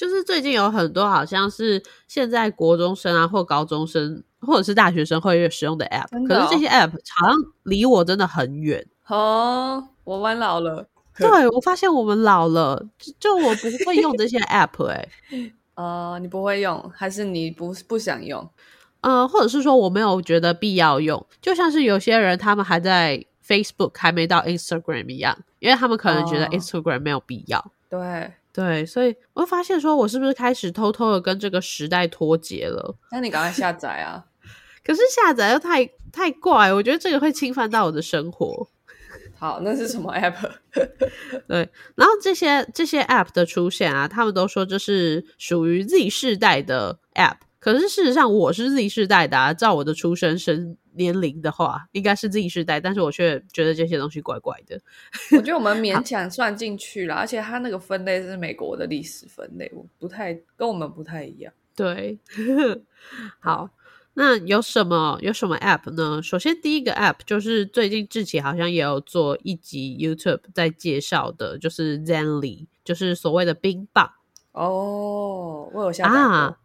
就是最近有很多好像是现在国中生啊或高中生或者是大学生会使用的 app，的哦可是这些 app 好像离我真的很远。哦，我玩老了。对我发现我们老了，就就我不会用这些 app 哎、呃，你不会用，还是你不不想用？呃，或者是说我没有觉得必要用，就像是有些人他们还在 Facebook 还没到 Instagram 一样，因为他们可能觉得哦 Instagram 没有必要。对，对，所以我会发现说，我是不是开始偷偷的跟这个时代脱节了？那你赶快下载啊！可是下载又太太怪，我觉得这个会侵犯到我的生活。好，那是什么 app？对，然后这些这些 app 的出现啊，他们都说这是属于 Z 世代的 app，可是事实上我是 Z 世代的啊，照我的出生生年龄的话，应该是 Z 世代，但是我却觉得这些东西怪怪的。我觉得我们勉强算进去了，而且它那个分类是美国的历史分类，我不太跟我们不太一样。对，好，那有什么有什么 app 呢？首先第一个 app 就是最近志奇好像也有做一集 YouTube 在介绍的，就是 Zenly，就是所谓的冰棒。哦，我有下载过。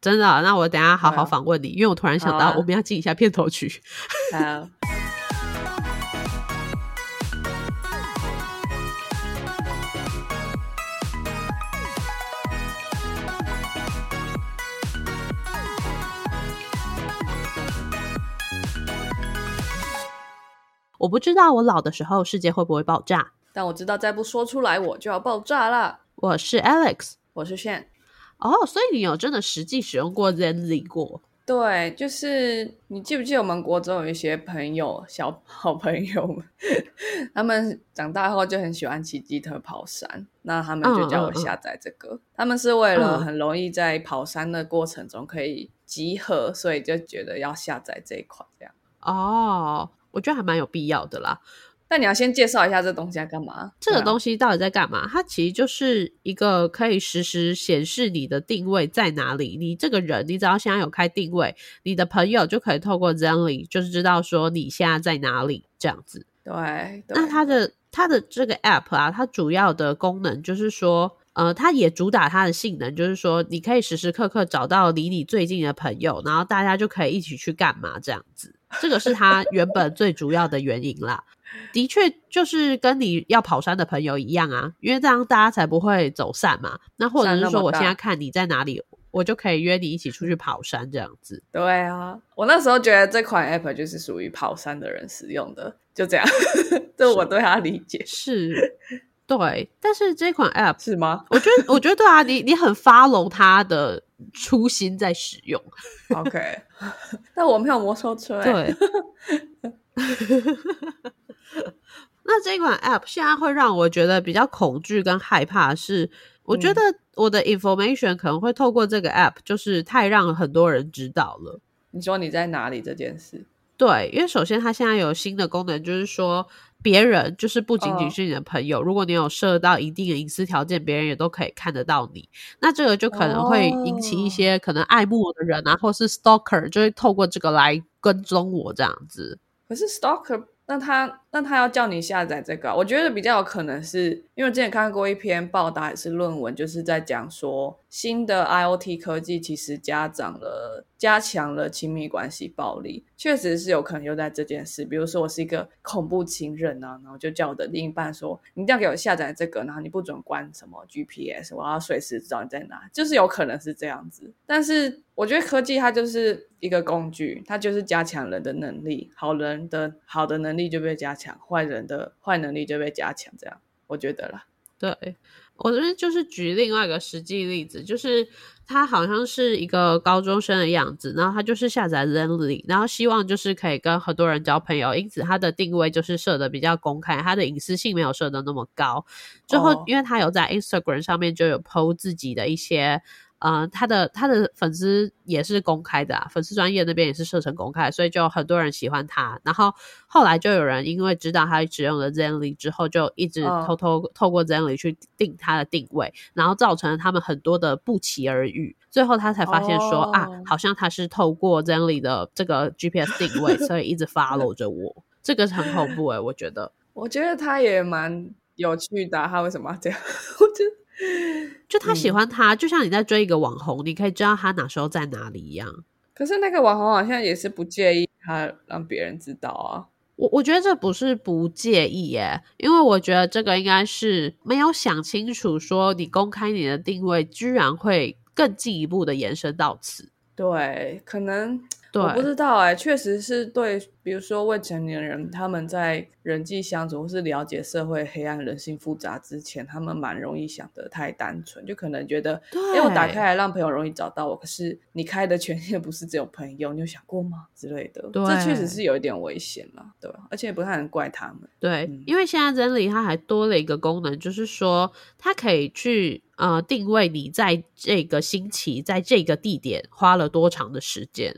真的啊、那我等下好好访问你，因为我突然想到我们要进一下片头曲。好，我不知道我老的时候世界会不会爆炸。但我知道再不说出来我就要爆炸了。我是 Alex 我是炫，哦，所以你有真的实际使用过 Zenly 过？对，就是你记不记得我们国中有一些朋友，小 好朋友们，他们长大后就很喜欢骑机车跑山，那他们就叫我下载这个。他们是为了嗯很容易在跑山的过程中可以集合，所以就觉得要下载这一款这样。哦，我觉得还蛮有必要的啦。但你要先介绍一下这东西在干嘛？这个东西到底在干嘛？它其实就是一个可以实时显示你的定位在哪里。你这个人，你只要现在有开定位，你的朋友就可以透过 Zenly 就是知道说你现在在哪里这样子。对对，那它的它的这个 app 啊，它主要的功能就是说，呃，它也主打它的性能，就是说你可以时时刻刻找到离你最近的朋友，然后大家就可以一起去干嘛这样子。这个是它原本最主要的原因啦。的确，就是跟你要跑山的朋友一样啊，因为这样大家才不会走散嘛。那或者是说，我现在看你在哪里，我就可以约你一起出去跑山这样子。对啊，我那时候觉得这款 app 就是属于跑山的人使用的，就这样，这我对他理解是，对。但是这款 app 是吗 我觉得，我觉得对啊，你你很 follow 它的初心在使用，？OK，但我没有摩托车、欸，对。那这款 app 现在会让我觉得比较恐惧跟害怕是，我觉嗯得我的 information 可能会透过这个 app，就是太让很多人知道了。你说你在哪里这件事，对，因为首先它现在有新的功能，就是说别人就是不仅仅哦是你的朋友，如果你有设到一定的隐私条件，别人也都可以看得到你。那这个就可能会引起一哦些可能爱慕我的人啊，或是 stalker，就会透过这个来跟踪我这样子。可是 Stalker，那他那他要叫你下载这个、我觉得比较有可能是因为我之前看过一篇报道还是论文，就是在讲说新的 IoT 科技其实加长了加强了亲密关系暴力，确实是有可能用在这件事。比如说我是一个恐怖情人啊，然后就叫我的另一半说，你一定要给我下载这个，然后你不准关什么 GPS，我要随时知道你在哪，就是有可能是这样子。但是我觉得科技它就是一个工具，它就是加强人的能力，好人的好的能力就被加强，坏人的坏能力就被加强，这样我觉得啦。对我这边就是举另外一个实际例子，就是他好像是一个高中生的样子，然后他就是下载 Zenly，然后希望就是可以跟很多人交朋友，因此他的定位就是设的比较公开，他的隐私性没有设的那么高。之后哦，因为他有在 Instagram 上面就有 PO 自己的一些。呃，他的他的粉丝也是公开的啊，粉丝专业那边也是设成公开，所以就很多人喜欢他。然后后来就有人因为知道他使用了 Zenly 之后，就一直嗯偷偷透过 Zenly 去定他的定位，然后造成了他们很多的不期而遇。最后他才发现说、啊哦，好像他是透过 Zenly 的这个 GPS 定位，所以一直 follow 着我。这个是很恐怖诶、我觉得。我觉得他也蛮有趣的啊、他为什么要这样？我觉得 就他喜嗯欢他，就像你在追一个网红，你可以知道他哪时候在哪里一样。可是那个网红好像也是不介意他让别人知道啊。我我觉得这不是不介意耶，因为我觉得这个应该是没有想清楚，说你公开你的定位，居然会更进一步的延伸到此。对，可能对，我不知道哎、确实是对，比如说未成年人，他们在人际相处或是了解社会黑暗、人性复杂之前，他们蛮容易想得太单纯，就可能觉得，对，哎，我打开来让朋友容易找到我，可是你开的权限不是只有朋友，你有想过吗？之类的，对这确实是有一点危险了，对吧？而且也不太能怪他们。对，嗯因为现在真理它还多了一个功能，就是说它可以去呃定位你在这个星期在这个地点花了多长的时间。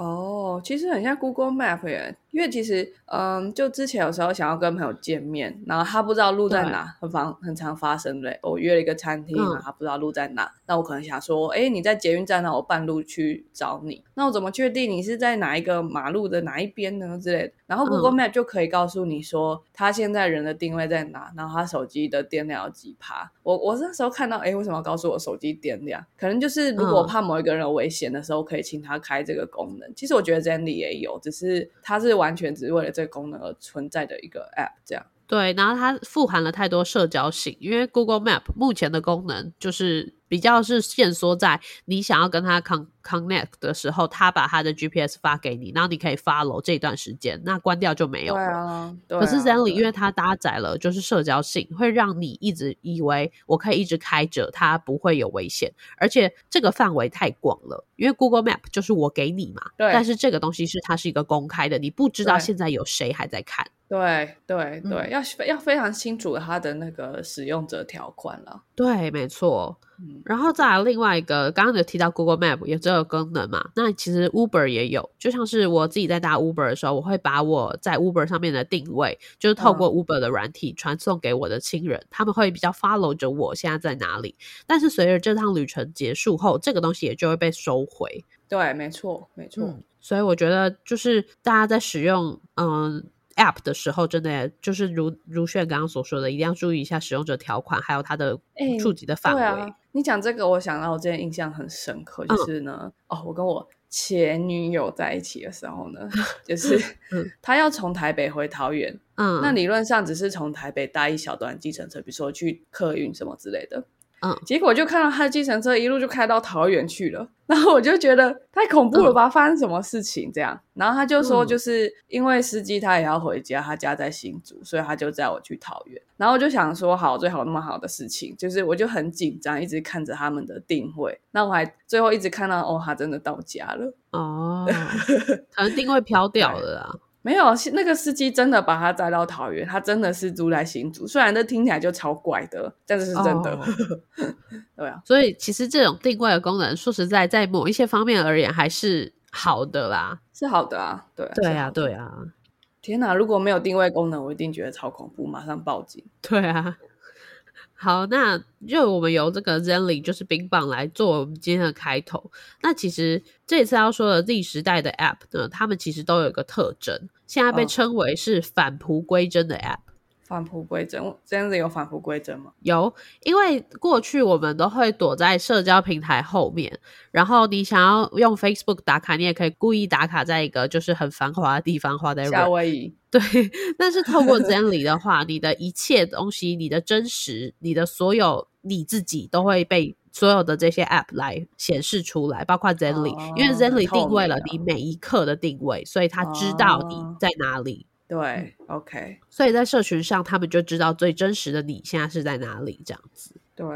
哦，其实很像 Google Map 耶，因为其实，嗯，就之前有时候想要跟朋友见面，然后他不知道路在哪，很常很常发生的。我约了一个餐厅，嗯然后他不知道路在哪，那我可能想说，哎，你在捷运站，那我半路去找你，那我怎么确定你是在哪一个马路的哪一边呢之类的？然后 Google Map 就可以告诉你说他现在人的定位在哪，然后他手机的电量有几趴。我我那时候看到，哎，为什么要告诉我手机电量？可能就是如果嗯怕某一个人有危险的时候，可以请他开这个功能。其实我觉得 Zenly 也有，只是它是完全只是为了这个功能而存在的一个 App，这样。对，然后它富含了太多社交性，因为 Google Map 目前的功能就是比较是限缩在你想要跟他 con connect 的时候，他把他的 GPS 发给你，然后你可以 follow 这段时间，那关掉就没有对了。啊，对啊可是 Zenly 因为它搭载了就是社交性，会让你一直以为我可以一直开着，它不会有危险，而且这个范围太广了。因为 Google Map 就是我给你嘛，对但是这个东西是它是一个公开的，你不知道对现在有谁还在看。对对对，嗯要要非常清楚它的那个使用者条款了。对，没错。嗯，然后再来另外一个，刚刚有提到 Google Map 有这个功能嘛？那其实 Uber 也有，就像是我自己在搭 Uber 的时候，我会把我在 Uber 上面的定位，就是透过 Uber 的软体传送给我的亲人，他们会比较 follow 着我现在在哪里。但是随着这趟旅程结束后，这个东西也就会被收回。对，没错，没错。嗯，所以我觉得就是大家在使用嗯 App 的时候，真的就是如如炫刚刚所说的，一定要注意一下使用者条款，还有它的哎触及的范围。你讲这个，我想到我之前印象很深刻，嗯就是呢，哦，我跟我前女友在一起的时候呢，就是嗯她要从台北回桃园，嗯，那理论上只是从台北搭一小段计程车，比如说去客运什么之类的。嗯结果就看到他的计程车一路就开到桃园去了，然后我就觉得太恐怖了吧，发生什么事情这样？然后他就说，嗯就是因为司机他也要回家，他家在新竹，所以他就载我去桃园。然后我就想说，好，最好那么好的事情，就是我就很紧张，一直看着他们的定位。那我还最后一直看到，哦，他真的到家了。哦，可能定位飘掉了啦。没有，那个司机真的把他载到桃园，他真的是住在新竹。虽然这听起来就超怪的，但是是真的。哦 对啊，所以其实这种定位的功能，说实在，在某一些方面而言还是好的啦。是好的啊，对啊，对啊，对啊，天哪！如果没有定位功能，我一定觉得超恐怖，马上报警。对啊。好，那就我们由这个 Zenly 就是冰棒来做我们今天的开头。那其实这次要说的 Z 时代的 App 呢，他们其实都有一个特征，现在被嗯称为是返璞归真的 App。返璞归真，，Zenly 有返璞归真吗？有，因为过去我们都会躲在社交平台后面，然后你想要用 Facebook 打卡，你也可以故意打卡在一个就是很繁华的地方，花在夏威夷，对。但是透过 Zenly 的话，你的一切东西，你的真实，你的所有你自己都会被所有的这些 App 来显示出来，包括 Zenly，、哦因为 Zenly 定位了你每一刻的定位，所以他知道你哦在哪里。对，OK，所以在社群上，他们就知道最真实的你现在是在哪里，这样子。对，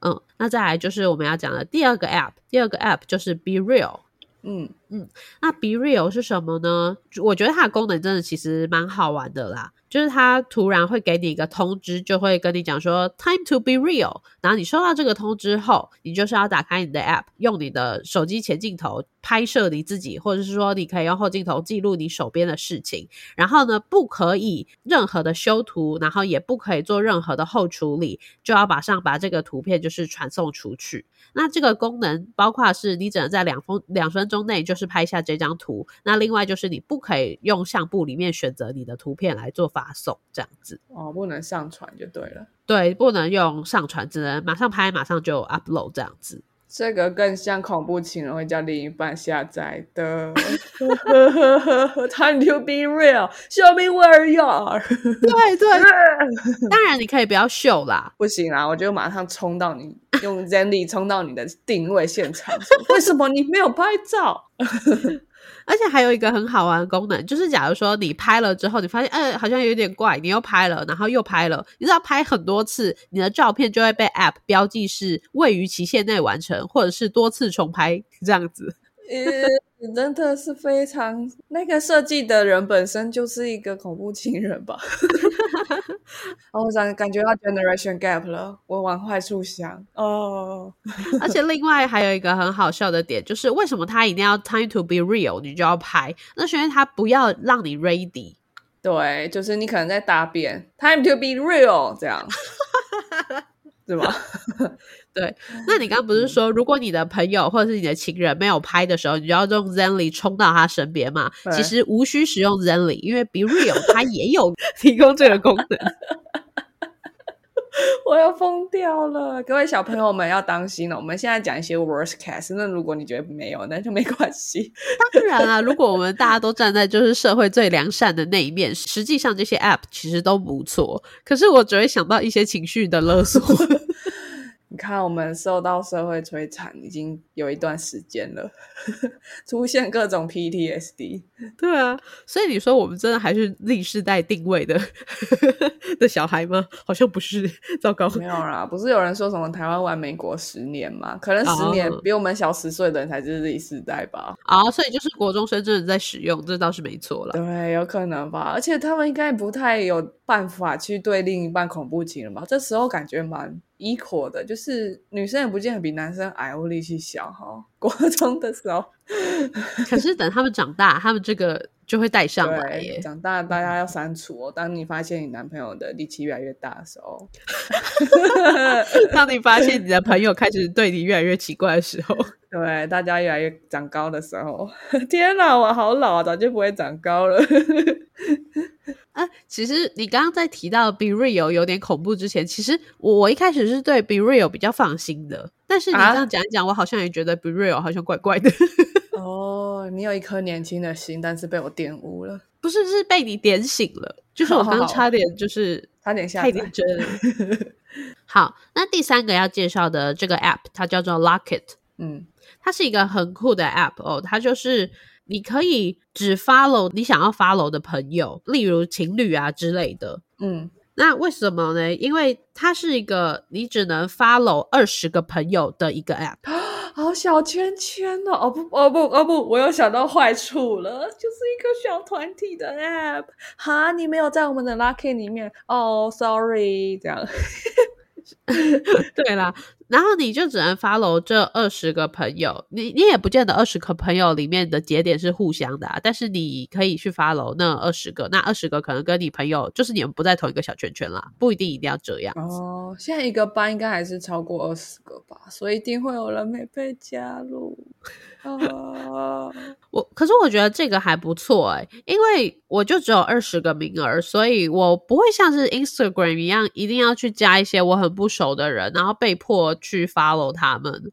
嗯，那再来就是我们要讲的第二个 app，第二个 app 就是 Be Real。嗯嗯，那 Be Real 是什么呢？我觉得它的功能真的其实蛮好玩的啦，就是它突然会给你一个通知，就会跟你讲说 Time to be real。然后你收到这个通知后，你就是要打开你的 App，用你的手机前镜头拍摄你自己，或者是说你可以用后镜头记录你手边的事情。然后呢，不可以任何的修图，然后也不可以做任何的后处理，就要马上把这个图片就是传送出去。那这个功能包括是你只能在两分两分钟内就是拍下这张图，那另外就是你不可以用相簿里面选择你的图片来做发发送这样子。哦，不能上传就对了。对，不能用上传，只能马上拍，马上就 upload 这样子。这个更像恐怖情人会叫另一半下载的。Time to be real, show me where you are。对对，当然你可以不要秀啦，不行啦，我就马上冲到你用 Zenly 冲到你的定位现场。为什么你没有拍照？而且还有一个很好玩的功能，就是假如说你拍了之后，你发现，呃，好像有点怪，你又拍了，然后又拍了，你知道拍很多次，你的照片就会被 App 标记是位于期限内完成，或者是多次重拍这样子。呃，真的是非常那个设计的人本身就是一个恐怖情人吧？我想感觉到 generation gap 了，我往坏处想哦。而且另外还有一个很好笑的点，就是为什么他一定要 time to be real，你就要拍？那是因为他不要让你 ready。对，就是你可能在答辩，time to be real 这样。对吧？对，那你刚刚不是说，如果你的朋友或者是你的情人没有拍的时候，你就要用 Zenly 冲到他身边嘛？其实无需使用 Zenly，因为 Be Real 它也有 提供这个功能。我要疯掉了！各位小朋友们要当心了。我们现在讲一些 worst case，那如果你觉得没有，那就没关系。当然啊，如果我们大家都站在就是社会最良善的那一面，实际上这些 app 其实都不错。可是我只会想到一些情绪的勒索。你看，我们受到社会摧残已经有一段时间了，出现各种 PTSD。对啊，所以你说我们真的还是历世代定位的 的小孩吗？好像不是，糟糕。没有啦，不是有人说什么台湾玩美国十年吗？可能十年比我们小十岁的人才是历世代吧。啊，所以就是国中生真的在使用，这倒是没错了。对，有可能吧。而且他们应该不太有办法去对另一半恐怖情人吧？这时候感觉蛮。Equal 的，就是女生也不见得比男生矮或力气小哈。国中的时候，可是等他们长大，他们这个就会带上来耶。长大大家要删除哦。当你发现你男朋友的力气越来越大的时候 当你发现你的朋友开始对你越来越奇怪的时候，对，大家越来越长高的时候，天哪，我好老啊，早就不会长高了。啊，其实你刚刚在提到 Be Real 有点恐怖之前，其实我我一开始是对 Be Real 比较放心的，但是你这样讲一讲，我好像也觉得 Be Real 好像怪怪的。哦，你有一颗年轻的心，但是被我玷污了，不是是被你点醒了，就是我刚差点就是 差点下太认 真。好，那第三个要介绍的这个 App，它叫做 Locket，嗯，它是一个很酷的 App 哦，它就是。你可以只 follow 你想要 follow 的朋友，例如情侣啊之类的。嗯，那为什么呢？因为它是一个你只能 follow 二十个朋友的一个 app。好小圈圈哦！哦不哦不哦不，我又想到坏处了，就是一个小团体的 app。哈，你没有在我们的 lucky 里面哦，sorry，这样。对啦。然后你就只能 follow 这二十个朋友，你你也不见得二十个朋友里面的节点是互相的，但是你可以去发楼那二十个，那二十个可能跟你朋友就是你们不在同一个小圈圈啦，不一定一定要这样。哦，现在一个班应该还是超过二十个吧，所以一定会有人没被加入。啊，我可是我觉得这个还不错哎，因为我就只有二十个名额，所以我不会像是 Instagram 一样，一定要去加一些我很不熟的人，然后被迫去 follow 他们。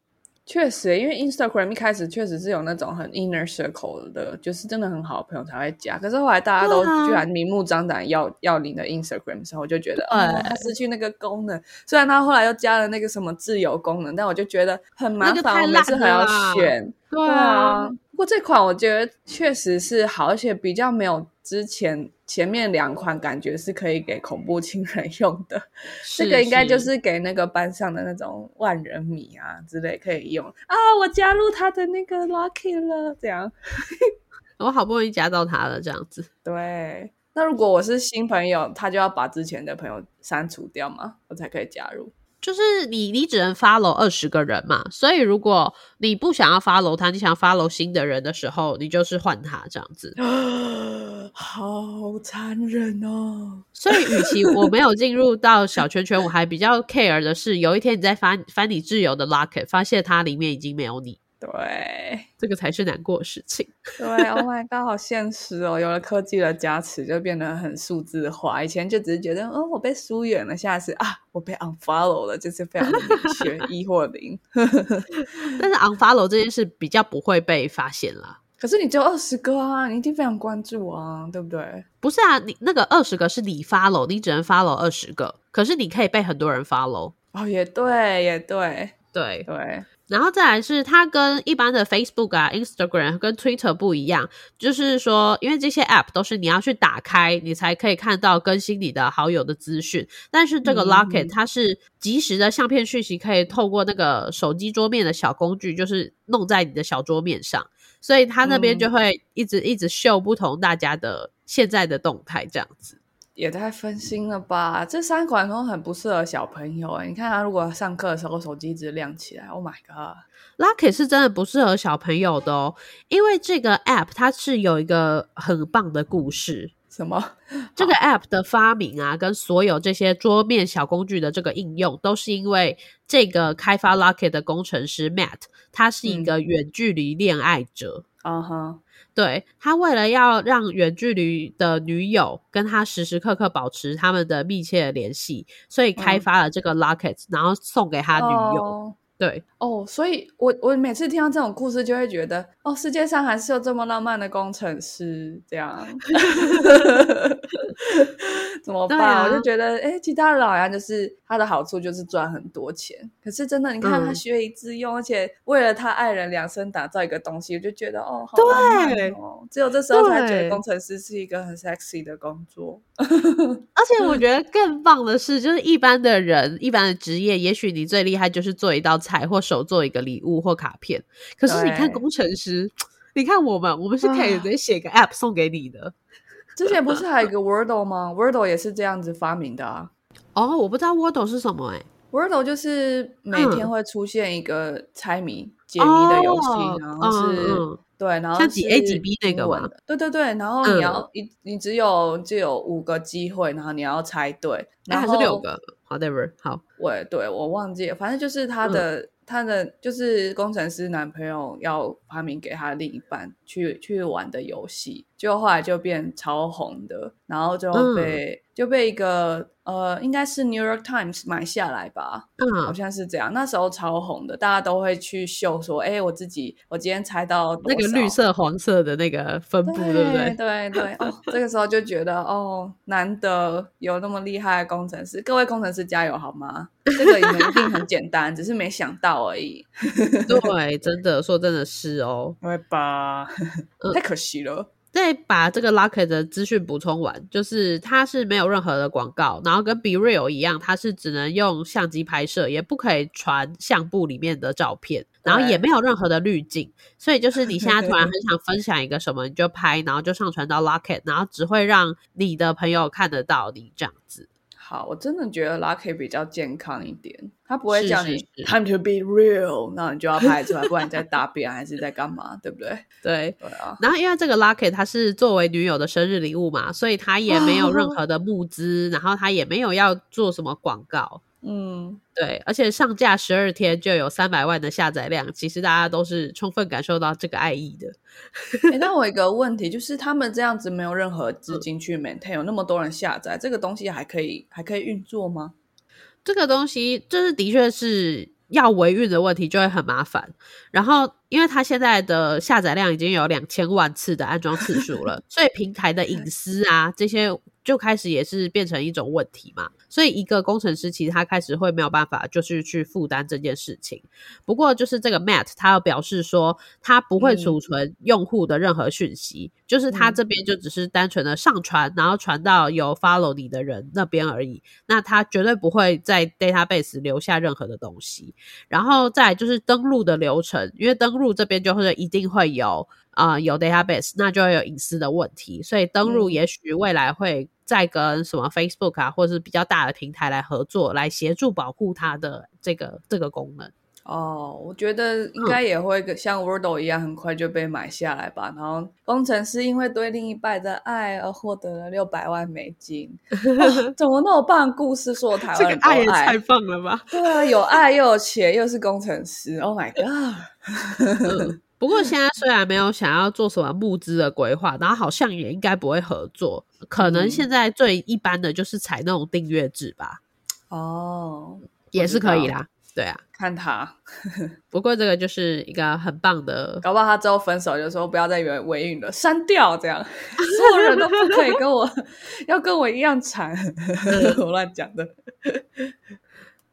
确实，因为 Instagram 一开始确实是有那种很 inner circle 的，就是真的很好的朋友才会加。可是后来大家都居然明目张胆要要你的 Instagram 时候，我就觉得，哦，他失去那个功能。虽然他后来又加了那个什么自由功能，但我就觉得很麻烦，我每次还要选。对啊，不过这款我觉得确实是好，而且比较没有之前。前面两款感觉是可以给恐怖情人用的，这个应该就是给那个班上的那种万人迷啊之类可以用啊。我加入他的那个 Lucky 了，这样我好不容易加到他了，这样子。对，那如果我是新朋友，他就要把之前的朋友删除掉吗？我才可以加入。就是你，你只能 follow 二十个人嘛，所以如果你不想要 follow 他，你想 follow 新的人的时候，你就是换他这样子。好残忍哦！所以，与其 我没有进入到小圈圈，我还比较 care 的是，有一天你在翻翻你挚友的 locket，发现它里面已经没有你。对这个才是难过的事情。对，Oh my god，好现实哦！有了科技的加持，就变得很数字化。以前就只是觉得，哦，我被疏远了，现在是啊，我被 unfollow 了，就是非常的明确，一或零。但是 unfollow 这件事比较不会被发现啦。可是你只有二十个啊，你一定非常关注啊，对不对？不是啊，你那个二十个是你 follow，你只能 follow 二十个，可是你可以被很多人 follow。哦，也对，也对，对，对，然后再来是它跟一般的 Facebook 啊、Instagram 跟 Twitter 不一样，就是说，因为这些 App 都是你要去打开，你才可以看到更新你的好友的资讯。但是这个嗯 Locket 它是及时的相片讯息，可以透过那个手机桌面的小工具，就是弄在你的小桌面上，所以它那边嗯就会一直一直秀不同大家的现在的动态，这样子。也太分心了吧？这三款都很不适合小朋友哎。你看他如果上课的时候手机一直亮起来，Oh my god！Lucky 是真的不适合小朋友的哦，因为这个 App 它是有一个很棒的故事。什么？这个 App 的发明啊，跟所有这些桌面小工具的这个应用，都是因为这个开发 Lucky 的工程师 Matt，他是一个远距离恋爱者。啊哈，对他为了要让远距离的女友跟他时时刻刻保持他们的密切的联系，所以开发了这个 Locket，、然后送给他女友。哦对，哦，所以我我每次听到这种故事，就会觉得哦，世界上还是有这么浪漫的工程师，这样。怎么办？啊我就觉得，哎，其他人好像就是他的好处就是赚很多钱，可是真的，你看他嗯。学以致用，而且为了他爱人量身打造一个东西，我就觉得哦，好浪漫对哦，只有这时候才觉得工程师是一个很 sexy 的工作。而且我。觉得更棒的是，就是一般的人、一般的职业，也许你最厉害就是做一道菜，或手做一个礼物或卡片。可是你看工程师，你看我们，我们是可以啊直接写个 App 送给你的。之前不是还有一个 Wordle 吗？Wordle 也是这样子发明的啊。哦，我不知道 Wordle 是什么哎、Wordle 就是每天嗯会出现一个猜谜、解谜的游戏，哦然后是、对，然后像几 A 几 B 那个吗英文的？对对对，然后嗯你要你、你只有只有五个机会，然后你要猜对，那然后还是六个，whatever。好，我对我忘记了，反正就是他嗯的、他的就是工程师男朋友要发明给他另一半去去玩的游戏，结果后来就变超红的，然后就嗯被、就被一个呃应该是 New York Times 买下来吧，嗯好嗯，像是这样。那时候超红的，大家都会去秀说，哎、我自己我今天猜到那个少绿色、黄色的那个分布，对不对？对对哦，这个时候就觉得哦，难得有那么厉害的工程师，各位工程师加油好吗？这个你们一定很简单，只是没想到而已，对，真的说真的是哦。对吧？嗯太可惜了。再把这个 Locket 的资讯补充完，就是它是没有任何的广告，然后跟 Be Real 一样，它是只能用相机拍摄，也不可以传相簿里面的照片，然后也没有任何的滤镜，所以就是你现在突然很想分享一个什么，你就拍，然后就上传到 Locket，然后只会让你的朋友看得到你这样子。好，我真的觉得 Lucky 比较健康一点，他不会叫你 time to be real，那你就要拍出来，不然你在大便还是在干嘛，对不对？对，对啊，然后因为这个 Locket 它是作为女友的生日礼物嘛，所以他也没有任何的募资，然后他也没有要做什么广告。嗯，对，而且上架十二天就有三百万的下载量，其实大家都是充分感受到这个爱意的。诶那我有一个问题，就是他们这样子没有任何资金去 maintain，有那么多人下载，这个东西还可以还可以运作吗？这个东西就是的确是要维运的问题，就会很麻烦。然后，因为它现在的下载量已经有两千万次的安装次数了，所以平台的隐私啊这些就开始也是变成一种问题嘛。所以，一个工程师其实他开始会没有办法，就是去负担这件事情。不过，就是这个 Matt 他要表示说，他不会嗯储存用户的任何讯息，就是他嗯这边就只是单纯的上传，然后传到有 follow 你的人那边而已。那他绝对不会在 database 留下任何的东西。然后再来就是登录的流程，因为登录这边就会一定会有啊、呃有 database，那就会有隐私的问题，所以登录嗯也许未来会再跟什么 Facebook 啊，或者是比较大的平台来合作，来协助保护它的这个这个功能。哦，我觉得应该也会跟像 Wordle 一样，很快就被买下来吧。然后工程师因为对另一半的爱而获得了六百万美金，哇 怎么那么棒？故事说台这湾人都个爱也爱太棒了吧！对啊，有爱又有钱，又是工程师，Oh my god！嗯，不过现在虽然没有想要做什么募资的规划，然后好像也应该不会合作，可能嗯现在最一般的就是采那种订阅制吧，哦，也是可以啦。对啊，看他，不过这个就是一个很棒的，搞不好他之后分手就说不要再维维运了，删掉这样，所有人都不可以跟我 要跟我一样惨，我乱讲的。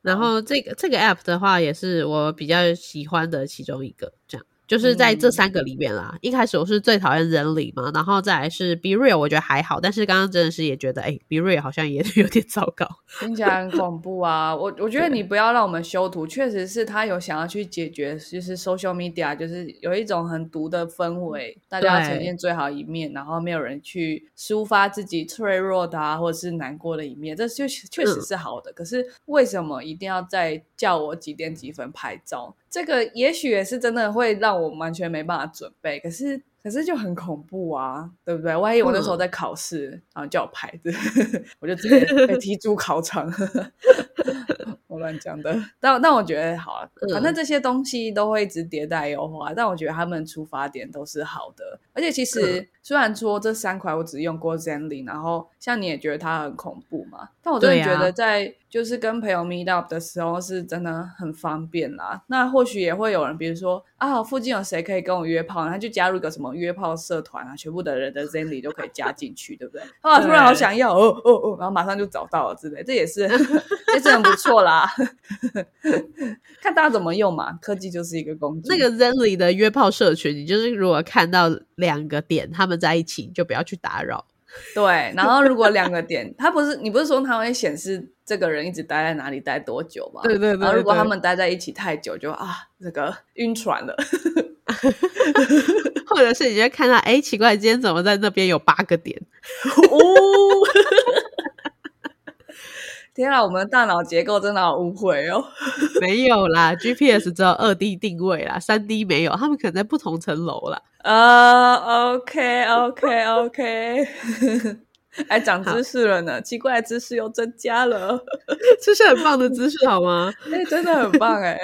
然后这个这个 app 的话，也是我比较喜欢的其中一个，这样。就是在这嗯三个里面啦，一开始我是最讨厌人理嘛，然后再来是 Be Real，我觉得还好，但是刚刚真的是也觉得，哎、b e Real 好像也 有点糟糕。听起来很恐怖啊！我我觉得你不要让我们修图，确实是他有想要去解决，就是 social media 就是有一种很毒的氛围，大家要呈现最好一面，然后没有人去抒发自己脆弱的啊，或者是难过的一面，这就确实是好的。可是为什么一定要再叫我几点几分拍照？这个也许也是真的会让我完全没办法准备，可是。可是就很恐怖啊，对不对？万一我那时候在考试，然后叫我拍子，我就直接被踢出考场。我乱讲的，但但我觉得好啊，反正这些东西都会一直迭代优化，但我觉得他们出发点都是好的。而且其实、虽然说这三款我只用过 Zenly，然后像你也觉得它很恐怖嘛，但我真的觉得在就是跟朋友 meet up 的时候是真的很方便啦。那或许也会有人，比如说啊，附近有谁可以跟我约炮，然后就加入一个什么约炮社团啊，全部的人的 Zenly 都可以加进去，对不对？啊，突然好想要哦哦哦，然后马上就找到了之类，这也是 也是很不错啦。看大家怎么用嘛，科技就是一个工具。那个 Zenly 的约炮社群，你就是如果看到两个点他们在一起，你就不要去打扰。对，然后如果两个点，它不是你不是说它会显示这个人一直待在哪里待多久吗？对对对然后如果他们待在一起太久就，啊这个晕船了。或者是你就会看到，哎，奇怪，今天怎么在那边有八个点？哦，天啊，我们的大脑结构真的好误会哦。没有啦，GPS 只有二 D 定位啦，三 D 没有，他们可能在不同层楼啦。啊、o k OK OK，哎，长知识了呢，奇怪的知识又增加了。这是很棒的知识，好吗？哎、真的很棒哎！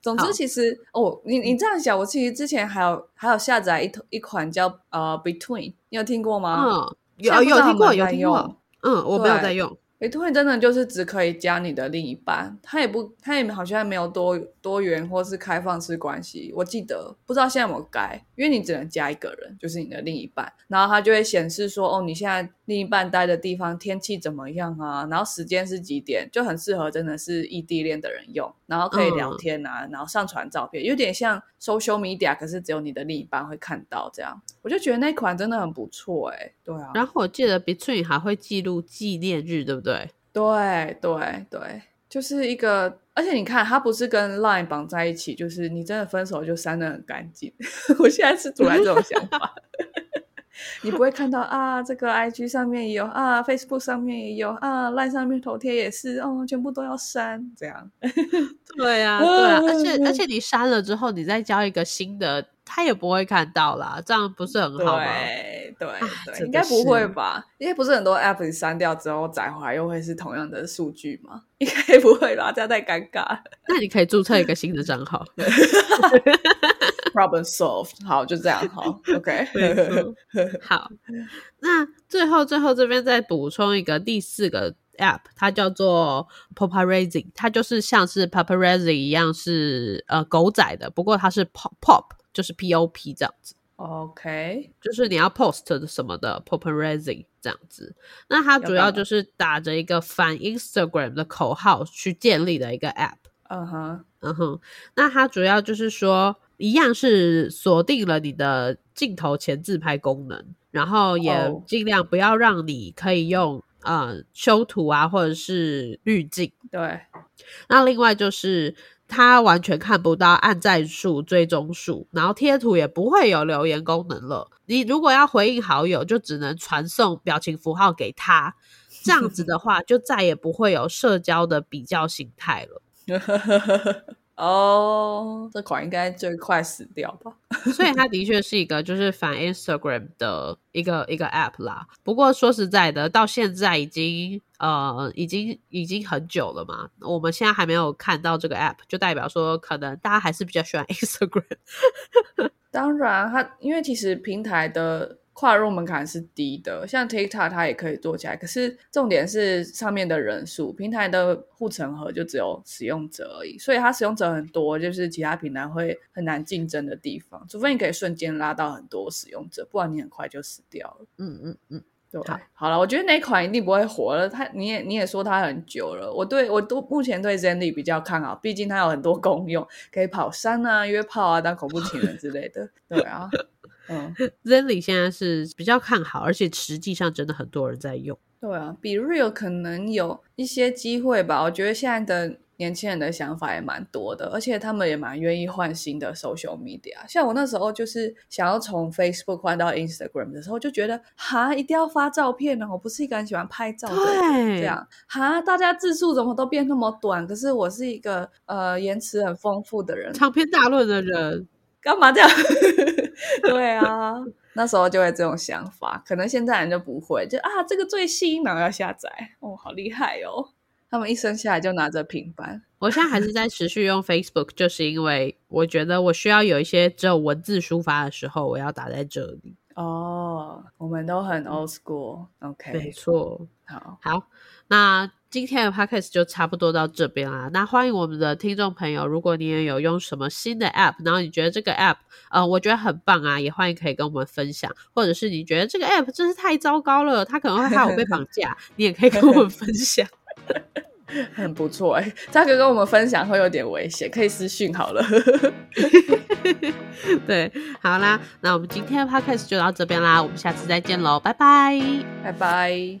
总之，其实哦，你你这样想，我其实之前还有还有下载一一款叫呃 Between，你有听过吗？嗯，有有听过，有听过。嗯，我没有在用。诶，突然真的就是只可以加你的另一半，他也不，他也好像没有多多元或是开放式关系。我记得不知道现在有没有改，因为你只能加一个人，就是你的另一半，然后他就会显示说，哦，你现在另一半待的地方天气怎么样啊，然后时间是几点，就很适合真的是异地恋的人用，然后可以聊嗯。天啊，然后上传照片，有点像 social media，可是只有你的另一半会看到这样，我就觉得那款真的很不错哎、对啊，然后我记得 Between 还会记录纪念日，对不对？对对对，就是一个，而且你看，它不是跟 Line 绑在一起，就是你真的分手就删的很干净。我现在是突然这种想法，你不会看到啊，这个 IG 上面也有啊，Facebook 上面也有啊，Line 上面头贴也是哦，全部都要删，这样。对啊，对啊，而且而且你删了之后，你再交一个新的，他也不会看到啦，这样不是很好吗？对对应该不会吧？因为不是很多 App 你删掉之后载回来又会是同样的数据吗？应该不会吧？这样太尴尬了。那你可以注册一个新的账号。Problem solved。好，就这样。好，OK。好，那最后最后这边再补充一个第四个 app，它叫做 Paparazzi，它就是像是 Paparazzi 一样是呃狗仔的，不过它是 pop pop，就是 P O P 这样子。OK，就是你要 post 什么的 paparazzi 这样子，那它主要就是打着一个反 Instagram 的口号去建立的一个 app。嗯哼，嗯哼，那它主要就是说，一样是锁定了你的镜头前自拍功能，然后也哦尽量不要让你可以用呃修图啊或者是滤镜。对，那另外就是它完全看不到按赞数、追踪数，然后贴图也不会有留言功能了。你如果要回应好友，就只能传送表情符号给他。这样子的话，就再也不会有社交的比较形态了。哦，这款应该最快死掉吧？所以它的确是一个就是反 Instagram 的一个一个 App 啦。不过说实在的，到现在已经呃已经已经很久了嘛，我们现在还没有看到这个 App，就代表说可能大家还是比较喜欢 Instagram。当然，它因为其实平台的。跨入门槛是低的，像 TikTok 它也可以做起来，可是重点是上面的人数，平台的护城河就只有使用者而已，所以它使用者很多，就是其他平台会很难竞争的地方，除非你可以瞬间拉到很多使用者，不然你很快就死掉了。嗯嗯嗯，对。好了，我觉得那款一定不会火了，它你也你也说它很久了，我对我都目前对 Zenly 比较看好，毕竟它有很多功用，可以跑山啊、约炮啊、当恐怖情人之类的。对啊。嗯，Zenly 现在是比较看好，而且实际上真的很多人在用。对啊，比 Real 可能有一些机会吧。我觉得现在的年轻人的想法也蛮多的，而且他们也蛮愿意换新的 social media。像我那时候就是想要从 Facebook 换到 Instagram 的时候，就觉得哈，一定要发照片呢。我不是一个很喜欢拍照的人，这样哈，大家字数怎么都变那么短？可是我是一个呃言辞很丰富的人，长篇大论的人。干嘛这样？对啊，那时候就会这种想法，可能现在人就不会，就啊，这个最新，然后要下载，哦，好厉害哦！他们一生下来就拿着平板。我现在还是在持续用 Facebook，就是因为我觉得我需要有一些只有文字抒发的时候，我要打在这里。哦，我们都很 old school，OK，没错。好，好，那。今天的 podcast 就差不多到这边啦。那欢迎我们的听众朋友，如果你也有用什么新的 app，然后你觉得这个 app 呃，我觉得很棒啊，也欢迎可以跟我们分享。或者是你觉得这个 app 真是太糟糕了，它可能会害我被绑架，你也可以跟我们分享。很不错哎，这个跟我们分享会有点危险，可以私讯好了。对，好啦，那我们今天的 podcast 就到这边啦，我们下次再见喽，拜拜，拜拜。